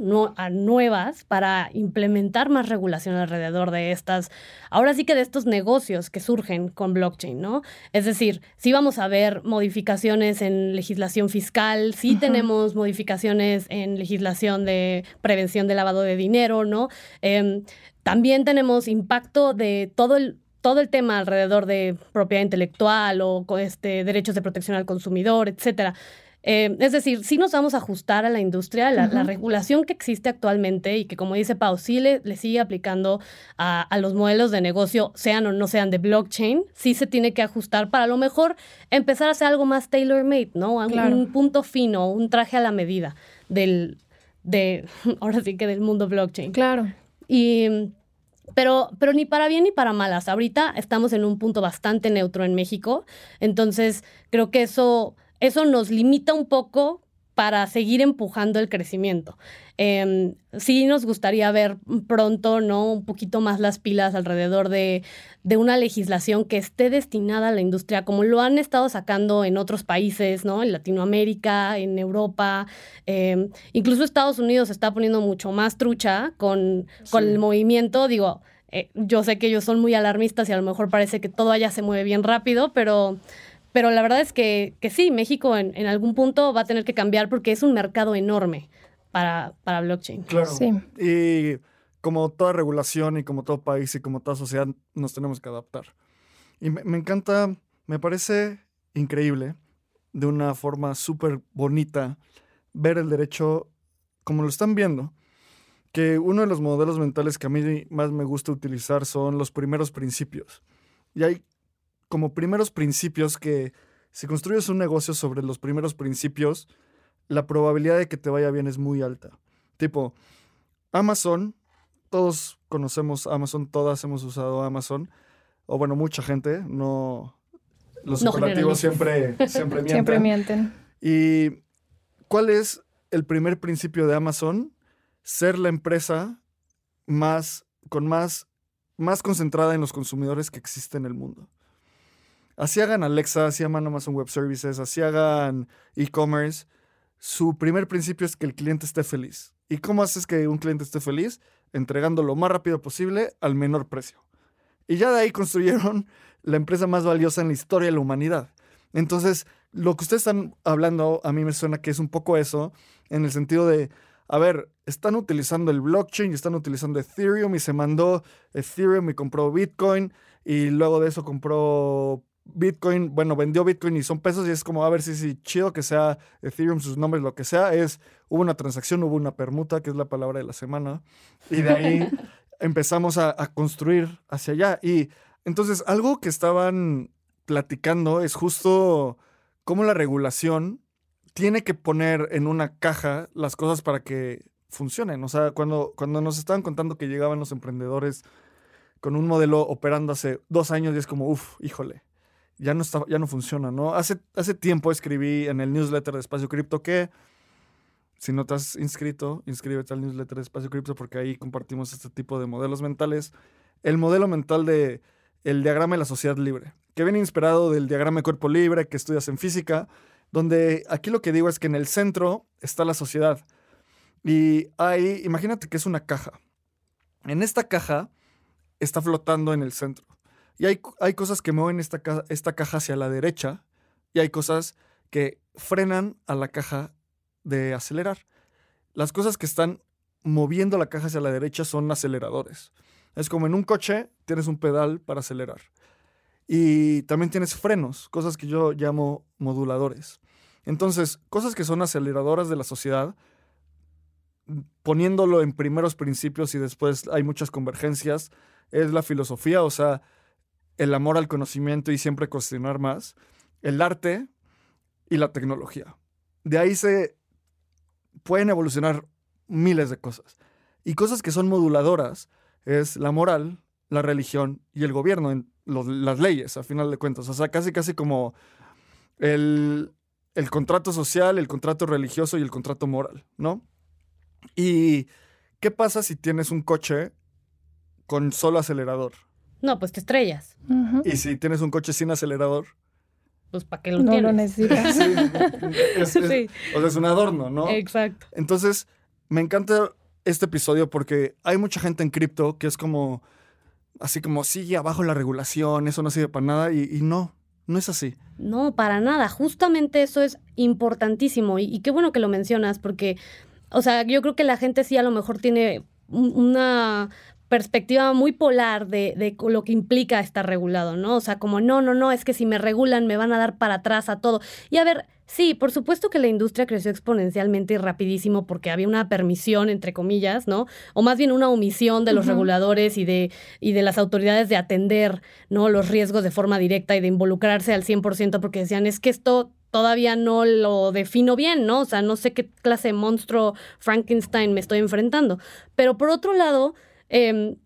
nuevas para implementar más regulación alrededor de estas, ahora sí que de estos negocios que surgen con blockchain, ¿no? Es decir, sí vamos a ver modificaciones en legislación fiscal, sí tenemos modificaciones en legislación de prevención de lavado de dinero, ¿no? Em, también tenemos impacto de todo el todo el tema alrededor de propiedad intelectual o este, derechos de protección al consumidor, etcétera. Eh, es decir, sí nos vamos a ajustar a la industria, la, regulación que existe actualmente y que, como dice Pau, sí le, sigue aplicando a, los modelos de negocio, sean o no sean de blockchain, sí se tiene que ajustar para a lo mejor empezar a hacer algo más tailor-made, ¿no? Un, punto fino, un traje a la medida del, de, [LAUGHS] ahora sí que del mundo blockchain. Claro. Y... Pero, pero ni para bien ni para malas. Ahorita estamos en un punto bastante neutro en México, entonces creo que eso eso nos limita un poco para seguir empujando el crecimiento. Em, sí nos gustaría ver pronto, ¿no? Un poquito más las pilas alrededor de, una legislación que esté destinada a la industria, como lo han estado sacando en otros países, ¿no? En Latinoamérica, en Europa, em, incluso Estados Unidos se está poniendo mucho más trucha con, con el movimiento. Digo, eh, yo sé que ellos son muy alarmistas y a lo mejor parece que todo allá se mueve bien rápido, pero pero la verdad es que, que sí, México en, en, algún punto va a tener que cambiar porque es un mercado enorme para, para blockchain. Claro. Sí. Y como toda regulación y como todo país y como toda sociedad, nos tenemos que adaptar. Y me, me encanta, me parece increíble, de una forma súper bonita, ver el derecho como lo están viendo. que uno de los modelos mentales que a mí más me gusta utilizar son los primeros principios. Y hay como primeros principios que si construyes un negocio sobre los primeros principios, la probabilidad de que te vaya bien es muy alta. Tipo, Amazon, todos conocemos Amazon, todas hemos usado Amazon, o bueno, mucha gente, no... Los No operativos siempre, [LAUGHS] siempre mienten. Siempre mienten. ¿Y cuál es el primer principio de Amazon? Ser la empresa más, con más, más concentrada en los consumidores que existe en el mundo. Así hagan Alexa, así hagan Amazon Web Services, así hagan e-commerce. Su primer principio es que el cliente esté feliz. ¿Y cómo haces que un cliente esté feliz? Entregando lo más rápido posible al menor precio. Y ya de ahí [LAUGHS] construyeron la empresa más valiosa en la historia de la humanidad. Entonces, lo que ustedes están hablando a mí me suena que es un poco eso, en el sentido de, a ver, están utilizando el blockchain están utilizando Ethereum y se mandó Ethereum y compró Bitcoin y luego de eso compró Bitcoin, bueno, vendió Bitcoin y son pesos y es como, a ver, sí, sí, chido que sea Ethereum, sus nombres, lo que sea, es, hubo una transacción, hubo una permuta, que es la palabra de la semana, y de ahí [LAUGHS] empezamos a, a construir hacia allá. Y entonces, algo que estaban platicando es justo cómo la regulación tiene que poner en una caja las cosas para que funcionen. O sea, cuando, cuando nos estaban contando que llegaban los emprendedores con un modelo operando hace dos años y es como, uff, híjole, ya no, está, ya no funciona, ¿no? Hace, hace tiempo escribí en el newsletter de Espacio Cripto que si no te has inscrito, inscríbete al newsletter de Espacio Cripto porque ahí compartimos este tipo de modelos mentales. El modelo mental de el diagrama de la sociedad libre, que viene inspirado del diagrama de cuerpo libre que estudias en física, donde aquí lo que digo es que en el centro está la sociedad. Y ahí, imagínate que es una caja. En esta caja está flotando en el centro. Y hay, hay cosas que mueven esta, esta caja hacia la derecha y hay cosas que frenan a la caja de acelerar. Las cosas que están moviendo la caja hacia la derecha son aceleradores. Es como en un coche tienes un pedal para acelerar. Y también tienes frenos, cosas que yo llamo moduladores. Entonces, cosas que son aceleradoras de la sociedad, poniéndolo en primeros principios y después hay muchas convergencias, es la filosofía, o sea, el amor al conocimiento y siempre cuestionar más, el arte y la tecnología. De ahí se pueden evolucionar miles de cosas. Y cosas que son moduladoras es la moral, la religión y el gobierno, las leyes, a final de cuentas. O sea, casi, casi como el, el contrato social, el contrato religioso y el contrato moral, ¿no? ¿Y qué pasa si tienes un coche con solo acelerador? No, pues te estrellas. Y si tienes un coche sin acelerador, Pues para qué lo No lo tienes. necesitas. sí, es, es- Sí. o sea, es un adorno, ¿no? Exacto. Entonces, me encanta este episodio porque hay mucha gente en cripto que es como, así como, sí, abajo la regulación, eso no sirve para nada, y, y no, no es así. No, para nada. Justamente eso es importantísimo. Y, y qué bueno que lo mencionas, porque, o sea, yo creo que la gente sí a lo mejor tiene un- una perspectiva muy polar de, de lo que implica estar regulado, ¿no? O sea, como no, no, no, es que si me regulan me van a dar para atrás a todo. Y a ver, sí, por supuesto que la industria creció exponencialmente y rapidísimo porque había una permisión, entre comillas, ¿no? O más bien una omisión de los reguladores y de, y de las autoridades de atender, ¿no? Los riesgos de forma directa y de involucrarse al 100% porque decían, es que esto todavía no lo defino bien, ¿no? O sea, no sé qué clase de monstruo Frankenstein me estoy enfrentando. Pero por otro lado, em,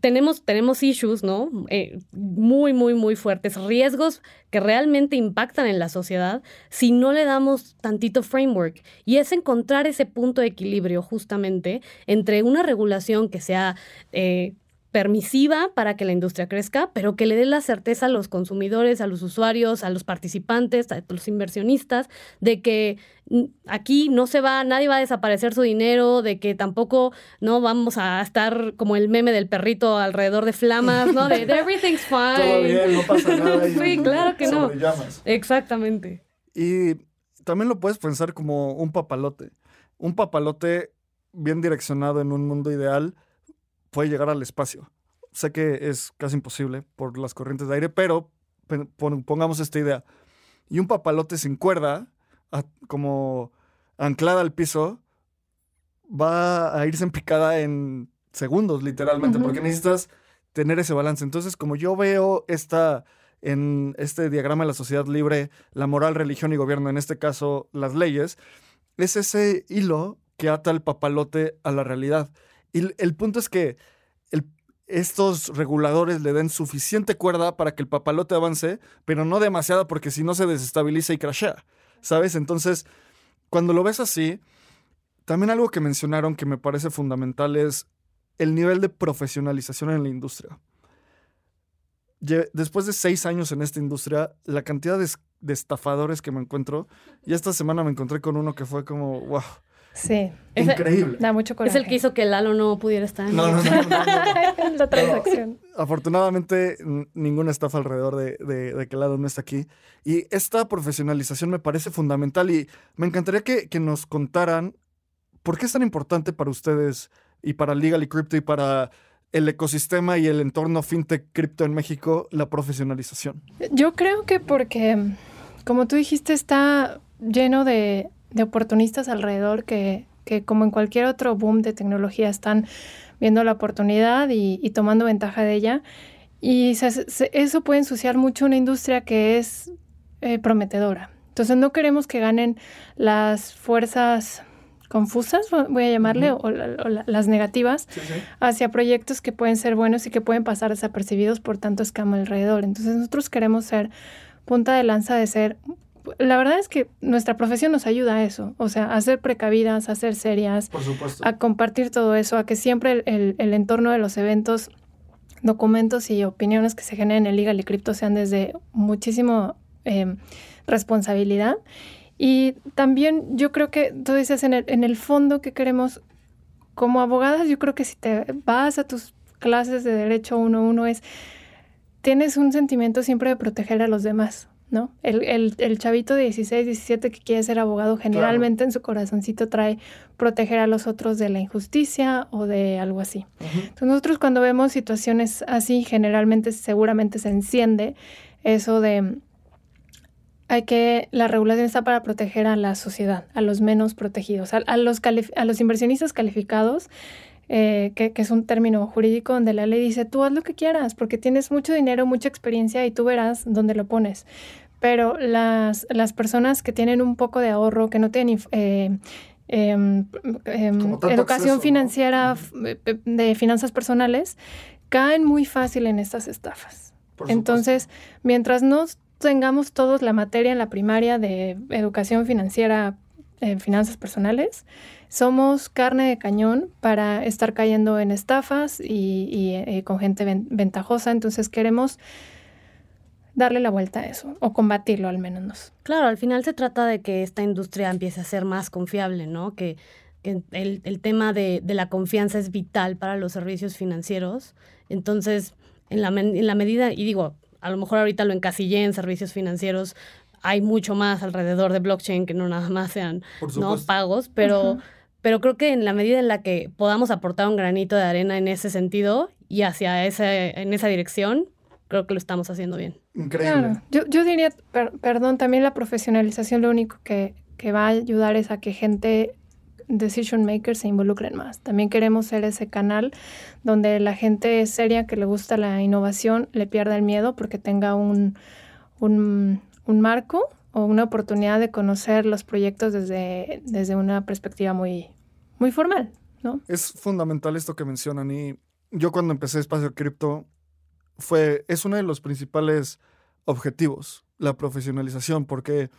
tenemos, tenemos issues, ¿no? Eh, muy, muy, muy fuertes, riesgos que realmente impactan en la sociedad si no le damos tantito framework. Y es encontrar ese punto de equilibrio justamente entre una regulación que sea... eh, permisiva para que la industria crezca, pero que le dé la certeza a los consumidores, a los usuarios, a los participantes, a los inversionistas, de que mm, aquí no se va, nadie va a desaparecer su dinero, de que tampoco no vamos a estar como el meme del perrito alrededor de flamas, ¿no? De, de everything's [LAUGHS] fine. Todo bien, no pasa nada. [LAUGHS] Sí, claro que no. llamas. Exactamente. Y también lo puedes pensar como un papalote. Un papalote bien direccionado en un mundo ideal puede llegar al espacio. Sé que es casi imposible por las corrientes de aire, pero pe- pon- pongamos esta idea. Y un papalote sin cuerda, como anclada al piso, va a irse en picada en segundos, literalmente, porque necesitas tener ese balance. Entonces, como yo veo esta en este diagrama de la sociedad libre, la moral, religión y gobierno, en este caso las leyes, es ese hilo que ata el papalote a la realidad. Y el punto es que estos reguladores le den suficiente cuerda para que el papalote avance, pero no demasiada porque si no se desestabiliza y crashea, ¿sabes? Entonces, cuando lo ves así, también algo que mencionaron que me parece fundamental es el nivel de profesionalización en la industria. Después de seis años en esta industria, la cantidad de, de estafadores que me encuentro, y esta semana me encontré con uno que fue como, wow, Sí. Increíble. da mucho coraje. Es el que hizo que Lalo no pudiera estar en no, no, no, [LAUGHS] la transacción. afortunadamente, ninguna estafa alrededor de, de, que Lalo no está aquí. Y esta profesionalización me parece fundamental y me encantaría que, que nos contaran por qué es tan importante para ustedes y para Legal y Crypto y para el ecosistema y el entorno fintech cripto en México la profesionalización. Yo creo que porque, como tú dijiste, está lleno de de oportunistas alrededor que, que, como en cualquier otro boom de tecnología, están viendo la oportunidad y, tomando ventaja de ella. Y eso puede ensuciar mucho una industria que es eh, prometedora. Entonces no queremos que ganen las fuerzas confusas, voy a llamarle, o, las negativas, hacia proyectos que pueden ser buenos y que pueden pasar desapercibidos por tanto escama alrededor. Entonces nosotros queremos ser punta de lanza de ser la verdad es que nuestra profesión nos ayuda a eso, o sea, a ser precavidas, a ser serias, a compartir todo eso, a que siempre el, entorno de los eventos, documentos y opiniones que se generen en Legal y Cripto sean desde muchísimo em, responsabilidad. Y también yo creo que tú dices en el, en el fondo que queremos, como abogadas, yo creo que si te vas a tus clases de derecho uno a uno es, tienes un sentimiento siempre de proteger a los demás. ¿No? El, el, el, chavito de 16, 17 que quiere ser abogado generalmente en su corazoncito trae proteger a los otros de la injusticia o de algo así. Entonces nosotros cuando vemos situaciones así, generalmente seguramente se enciende eso de hay que, la regulación está para proteger a la sociedad, a los menos protegidos, a, los, a los inversionistas calificados eh, que, es un término jurídico donde la ley dice, tú haz lo que quieras, porque tienes mucho dinero, mucha experiencia y tú verás dónde lo pones. Pero las, las personas que tienen un poco de ahorro, que no tienen... Eh, em, em, educación financiera de finanzas personales caen muy fácil en estas estafas. Entonces, mientras no tengamos todos la materia en la primaria de educación financiera, en finanzas personales, somos carne de cañón para estar cayendo en estafas y, eh, con gente ventajosa. Entonces queremos darle la vuelta a eso o combatirlo al menos. Claro, al final se trata de que esta industria empiece a ser más confiable, ¿no? Que, el, tema de, la confianza es vital para los servicios financieros. Entonces, en la, en la medida, y digo, a lo mejor ahorita lo encasillé en servicios financieros, hay mucho más alrededor de blockchain que no nada más sean ¿no? pagos, pero pero creo que en la medida en la que podamos aportar un granito de arena en ese sentido y hacia ese, en esa dirección, creo que lo estamos haciendo bien. Increíble. Yo, yo diría, perdón, también la profesionalización lo único que, que va a ayudar es a que gente decision makers se involucren más. También queremos ser ese canal donde la gente seria que le gusta la innovación le pierda el miedo porque tenga un, un, un marco o una oportunidad de conocer los proyectos desde, desde una perspectiva muy, muy formal, ¿no? Es fundamental esto que mencionan y yo cuando empecé Espacio Cripto fue, es uno de los principales objetivos, la profesionalización, porque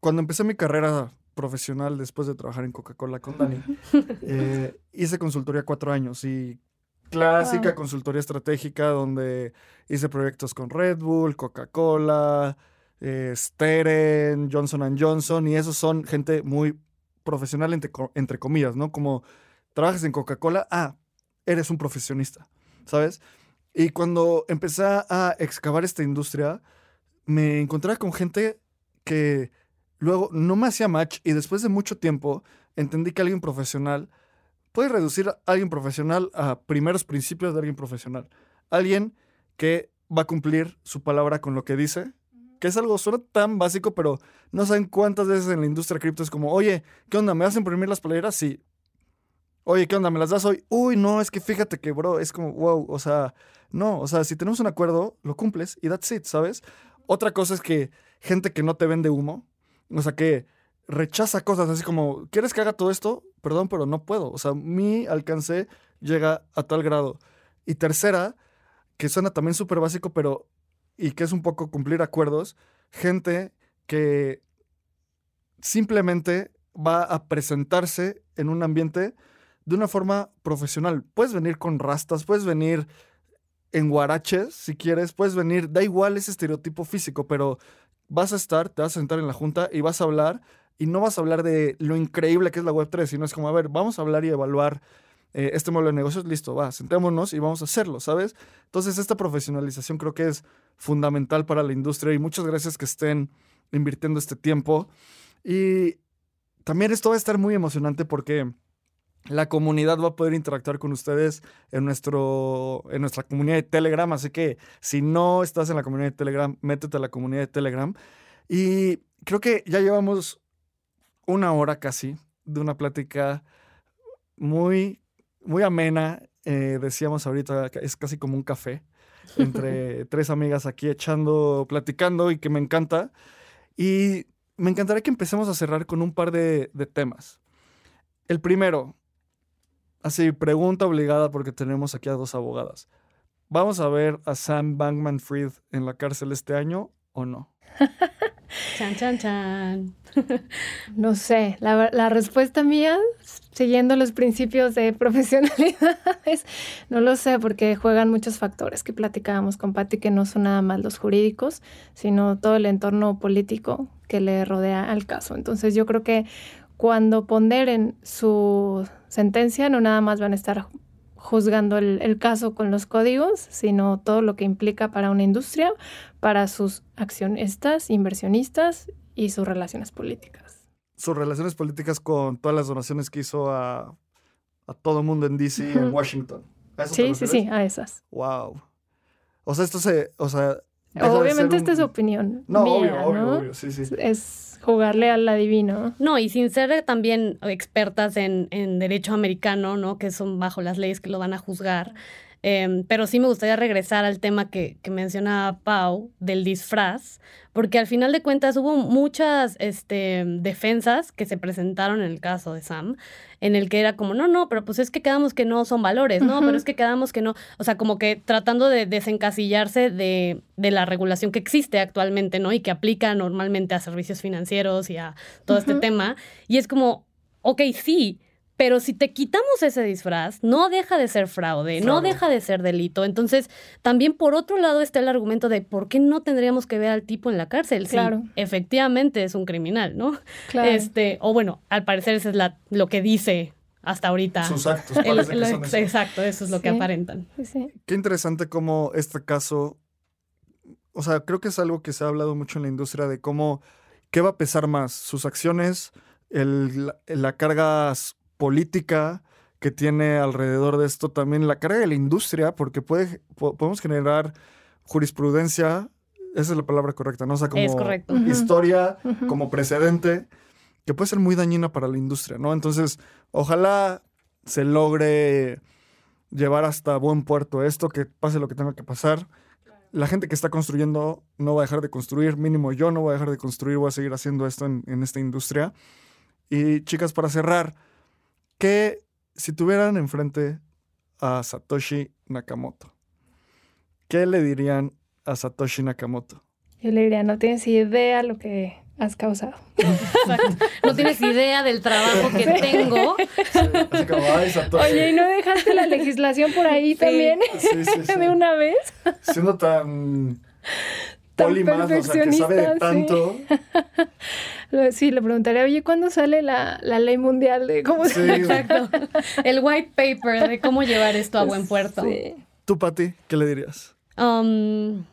cuando empecé mi carrera profesional después de trabajar en Coca-Cola con Dani, eh, hice consultoría cuatro años y clásica consultoría estratégica donde hice proyectos con Red Bull, Coca-Cola, eh, Steren, Johnson Johnson, y esos son gente muy profesional entre, comillas, ¿no? Como trabajas en Coca-Cola, ah, eres un profesionista, ¿sabes? Y cuando empecé a excavar esta industria, me encontré con gente que luego no me hacía match y después de mucho tiempo entendí que alguien profesional puede reducir a alguien profesional a primeros principios de alguien profesional. Alguien que va a cumplir su palabra con lo que dice que es algo suena tan básico, pero no saben cuántas veces en la industria cripto es como, oye, ¿qué onda? ¿Me vas a imprimir las playeras? Sí. Oye, ¿qué onda? ¿Me las das hoy? Uy, no, es que fíjate que, bro, es como, wow, o sea, no, o sea, si tenemos un acuerdo, lo cumples y that's it, ¿sabes? Otra cosa es que gente que no te vende humo, o sea, que rechaza cosas así como, ¿quieres que haga todo esto? Perdón, pero no puedo. O sea, mi alcance llega a tal grado. Y tercera, que suena también súper básico, pero, y que es un poco cumplir acuerdos, gente que simplemente va a presentarse en un ambiente de una forma profesional. Puedes venir con rastas, puedes venir en guaraches, si quieres, puedes venir, da igual ese estereotipo físico, pero vas a estar, te vas a sentar en la junta y vas a hablar, y no vas a hablar de lo increíble que es la Web3, sino es como, a ver, vamos a hablar y evaluar eh, este modelo de negocios, listo, va, sentémonos y vamos a hacerlo, ¿sabes? Entonces, esta profesionalización creo que es fundamental para la industria y muchas gracias que estén invirtiendo este tiempo. Y también esto va a estar muy emocionante porque la comunidad va a poder interactuar con ustedes en, nuestro, en nuestra comunidad de Telegram. Así que si no estás en la comunidad de Telegram, métete a la comunidad de Telegram. Y creo que ya llevamos una hora casi de una plática muy, muy amena. Eh, decíamos ahorita es casi como un café entre [LAUGHS] tres amigas aquí echando, platicando y que me encanta. Y me encantaría que empecemos a cerrar con un par de, de temas. El primero, Así, pregunta obligada porque tenemos aquí a dos abogadas. ¿Vamos a ver a Sam Bankman Fried en la cárcel este año o no? [LAUGHS] chan, chan, chan. [LAUGHS] no sé, la, la, respuesta mía, siguiendo los principios de [LAUGHS] profesionalidad, es no lo sé porque juegan muchos factores que platicábamos con Patti, que no son nada más los jurídicos, sino todo el entorno político que le rodea al caso. Entonces yo creo que cuando ponderen su sentencia, no nada más van a estar juzgando el, caso con los códigos, sino todo lo que implica para una industria, para sus accionistas, inversionistas y sus relaciones políticas. Sus relaciones políticas con todas las donaciones que hizo a, a todo el mundo en DC y en Washington. sí, sí, sí, a esas. Wow. O sea, esto se, o sea, Obviamente esta es su opinión. No, mía, obvio, ¿no? obvio, obvio, sí, sí. Es jugarle al adivino. No, y sin ser también expertas en, en derecho americano, ¿no? Que son bajo las leyes que lo van a juzgar. Em, pero sí me gustaría regresar al tema que, que, mencionaba Pau del disfraz, porque al final de cuentas hubo muchas este, defensas que se presentaron en el caso de Sam, en el que era como, no, no, pero pues es que quedamos que no son valores, no, pero es que quedamos que no, o sea, como que tratando de desencasillarse de, de la regulación que existe actualmente, ¿no? Y que aplica normalmente a servicios financieros y a todo este tema. Y es como, ok, sí, pero si te quitamos ese disfraz, no deja de ser fraude, no deja de ser delito. Entonces, también por otro lado está el argumento de por qué no tendríamos que ver al tipo en la cárcel. Claro. efectivamente es un criminal, ¿no? Claro. Este, o bueno, al parecer eso es la, lo que dice hasta ahorita. Sus actos. exacto, eso es lo que aparentan. Qué interesante cómo este caso, o sea, creo que es algo que se ha hablado mucho en la industria de cómo, ¿qué va a pesar más? Sus acciones, el, la, la carga política que tiene alrededor de esto, también la carga de la industria, porque puede, podemos generar jurisprudencia, esa es la palabra correcta, ¿no? O sea, como historia, como precedente, que puede ser muy dañina para la industria, ¿no? Entonces, ojalá se logre llevar hasta buen puerto esto, que pase lo que tenga que pasar. La gente que está construyendo no va a dejar de construir, mínimo yo no voy a dejar de construir, voy a seguir haciendo esto en, en esta industria. Y chicas, para cerrar, que si tuvieran enfrente a Satoshi Nakamoto, ¿qué le dirían a Satoshi Nakamoto? Yo le diría, no tienes idea lo que has causado. [LAUGHS] No tienes idea del trabajo que [LAUGHS] tengo. así como, Ay, Satoshi. Oye, ¿y no dejaste la legislación por ahí sí. también? Sí, sí, [LAUGHS] de una vez. Siendo tan tan o sea, que sabe de tanto. [LAUGHS] Sí. sí, le preguntaría, oye, ¿cuándo sale la, la ley mundial de cómo Sí, se... Exacto. El white paper de cómo llevar esto a buen puerto. Sí. Tú, Pati, ¿qué le dirías? Um,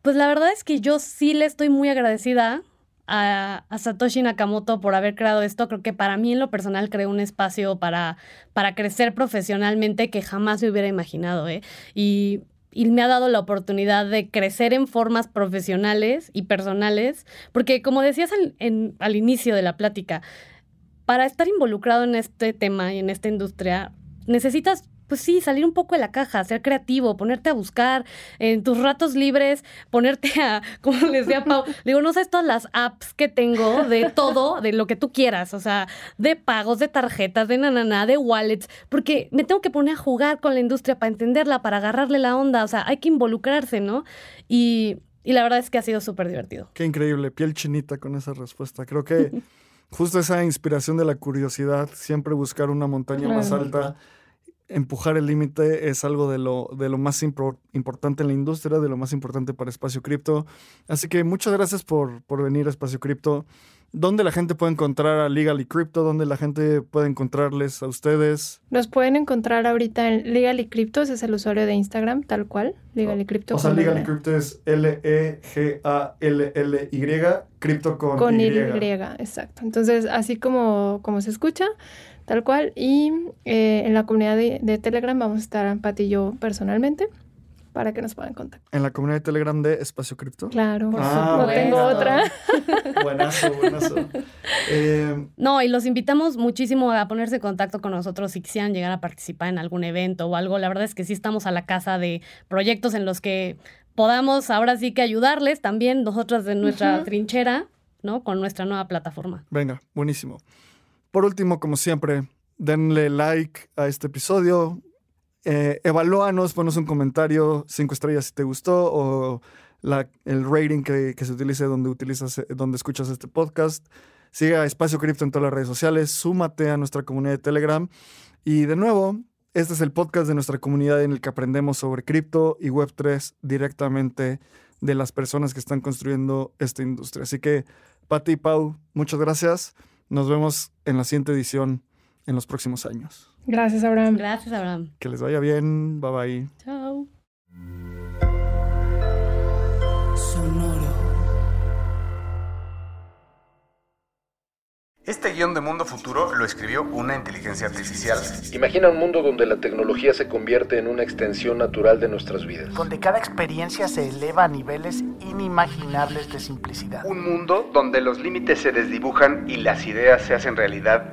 pues la verdad es que yo sí le estoy muy agradecida a, a, Satoshi Nakamoto por haber creado esto. Creo que para mí en lo personal creó un espacio para, para crecer profesionalmente que jamás me hubiera imaginado. ¿eh? Y y me ha dado la oportunidad de crecer en formas profesionales y personales, porque como decías al, inicio de la plática, para estar involucrado en este tema y en esta industria, necesitas pues sí, salir un poco de la caja, ser creativo, ponerte a buscar en tus ratos libres, ponerte a, [LAUGHS] como les decía Pau, digo, no sabes todas las apps que tengo de todo, de lo que tú quieras, o sea, de pagos, de tarjetas, de nanana, de wallets, porque me tengo que poner a jugar con la industria para entenderla, para agarrarle la onda, o sea, hay que involucrarse, ¿no? Y, y la verdad es que ha sido súper divertido. Qué increíble, piel chinita con esa respuesta. Creo que [LAUGHS] justo esa inspiración de la curiosidad, siempre buscar una montaña más alta empujar el límite es algo de lo, de lo más importante en la industria, de lo más importante para Espacio Cripto. Así que muchas gracias por, por venir a Espacio Cripto. ¿Dónde la gente puede encontrar a Legally Crypto? ¿Dónde la gente puede encontrarles a ustedes? Nos pueden encontrar ahorita en Legally Crypto, ese es el usuario de Instagram, tal cual. Legally Crypto. O sea, Legally Crypto es L-E-G-A-L-L-Y, Crypto con, con Y. exacto. Entonces, así como, como se escucha, tal cual. Y eh, en la comunidad de, Telegram vamos a estar Pati y yo personalmente para que nos puedan contactar. ¿En la comunidad de Telegram de Espacio Cripto? Claro, ah, no tengo otra. [LAUGHS] buenazo, buenazo. Eh, no, y los invitamos muchísimo a ponerse en contacto con nosotros si quisieran llegar a participar en algún evento o algo. La verdad es que sí estamos a la casa de proyectos en los que podamos ahora sí que ayudarles también nosotros de nuestra trinchera, ¿no? Con nuestra nueva plataforma. Venga, buenísimo. Por último, como siempre, denle like a este episodio. Eh, evalúanos, ponos un comentario, cinco estrellas si te gustó, o el rating que, se utilice donde, utilizas, donde escuchas este podcast. Siga Espacio Cripto en todas las redes sociales, súmate a nuestra comunidad de Telegram. Y de nuevo, este es el podcast de nuestra comunidad en el que aprendemos sobre cripto y Web3 directamente de las personas que están construyendo esta industria. Así que, Pati y Pau, muchas gracias. Nos vemos en la siguiente edición en los próximos años. Gracias, Abraham. Gracias, Abraham. Que les vaya bien. Bye bye. Chao. Este guion de Mundo Futuro lo escribió una inteligencia artificial. Imagina un mundo donde la tecnología se convierte en una extensión natural de nuestras vidas. Donde cada experiencia se eleva a niveles inimaginables de simplicidad. Un mundo donde los límites se desdibujan y las ideas se hacen realidad